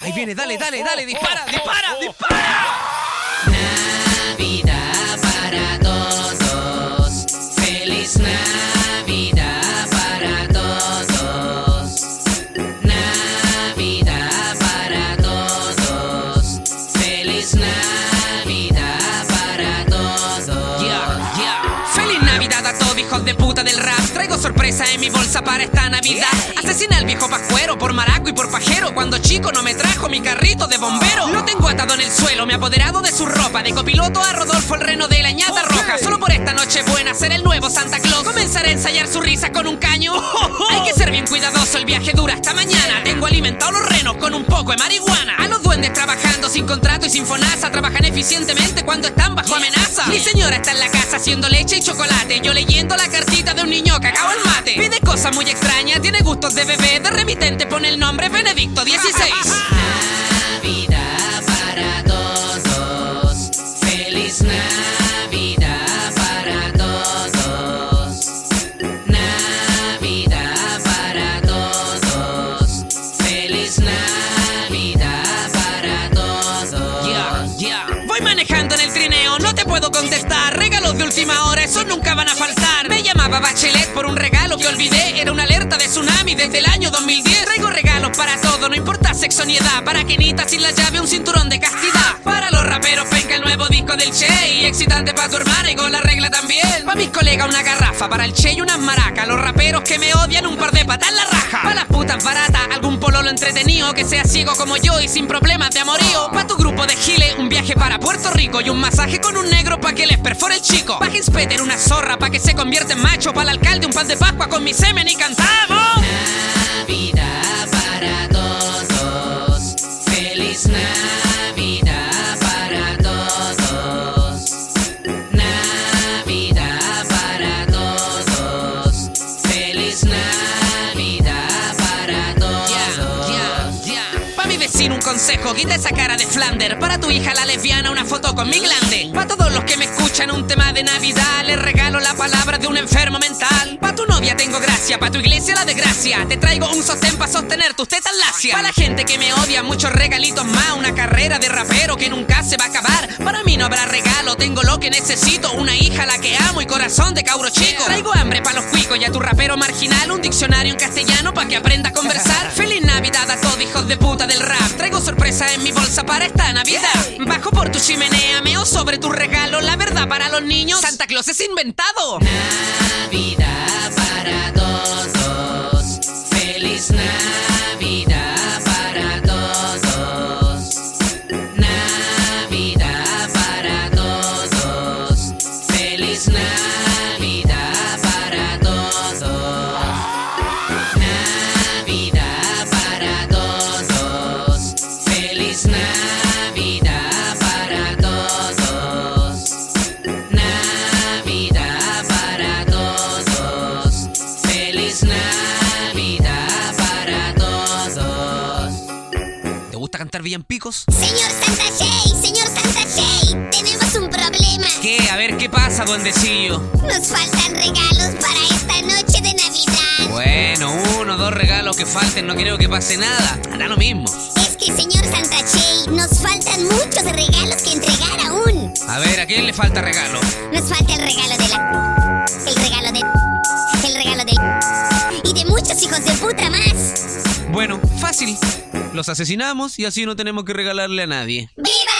Ahí viene, dale, dale, dale, dispara, dispara, dispara. Navidad hijos de puta del rap. Traigo sorpresa en mi bolsa para esta Navidad. Asesina al viejo pascuero por maraco y por pajero. Cuando chico no me trajo mi carrito de bombero. Lo tengo atado en el suelo, me he apoderado de su ropa. De copiloto a Rodolfo el reno de la ñata roja. Solo por esta noche buena ser el nuevo Santa Claus. Comenzaré ensayar su risa con un caño. Hay que ser bien cuidadoso, el viaje dura hasta mañana. Tengo alimentado los renos con un poco de marihuana. A los duendes trabajando sin contrato y sin fonasa. Trabajan eficientemente cuando están bajo amenaza. Mi señora está en la casa haciendo leche y chocolate. Yo leyendo la cartita de un niño que acaba el mate. Pide cosas muy extrañas, tiene gustos de bebé. De remitente pone el nombre Benedicto XVI. contestar. Regalos de última hora, esos nunca van a faltar. Me llamaba Bachelet por un regalo que olvidé. Era una alerta de tsunami desde el año 2010. Traigo regalos para todo, no importa sexo ni edad. Para Kenita sin la llave, un cinturón de castidad. Para los raperos, penca el nuevo disco del Che. Y excitante para tu hermana y con la regla también. Para mis colegas, una garrafa. Para el Che y unas maracas. Los raperos que me odian, un par de patas en la raja. Para las putas baratas, algún pololo entretenido que sea ciego como yo y sin problemas de amorío. Para tu grupo de Rico y un masaje con un negro pa' que les perfore el chico. Pa' Peter una zorra pa' que se convierta en macho. Para el alcalde un pan de pascua con mi semen y cantamos. Navidad para todos. Feliz Navidad para todos. Navidad para todos. Feliz Navidad para todos. Ya, ya. Pa' mi vecino un consejo, quita esa cara de Flander. Para tu hija la lesbiana una con mi glande. Pa' todos los que me escuchan un tema de Navidad, les regalo la palabra de un enfermo mental. Gracia, pa' tu iglesia la desgracia. Te traigo un sostén pa' sostener tus tetas lacias. Pa' la gente que me odia, muchos regalitos más. Una carrera de rapero que nunca se va a acabar. Para mí no habrá regalo, tengo lo que necesito. Una hija a la que amo y corazón de cabro chico. Traigo hambre pa' los cuicos y a tu rapero marginal. Un diccionario en castellano pa' que aprenda a conversar. Feliz Navidad a todos, hijos de puta del rap. Traigo sorpresa en mi bolsa para esta Navidad. Bajo por tu chimenea, meo sobre tu regalo. La verdad para los niños, Santa Claus es inventado. Navidad para todos. Feliz Navidad Señor Santa Shay, señor Santa Shay, tenemos un problema. ¿Qué? A ver, ¿qué pasa, duendecillo? Nos faltan regalos para esta noche de Navidad. Bueno, uno, dos regalos que falten, no creo que pase nada. Da lo mismo. Es que, señor Santa Shay, nos faltan muchos regalos que entregar aún. A ver, ¿a quién le falta regalo? Nos falta el regalo de la... El regalo de... El regalo de... Y de muchos hijos de puta más. Bueno, fácil. Los asesinamos y así no tenemos que regalarle a nadie. ¡Viva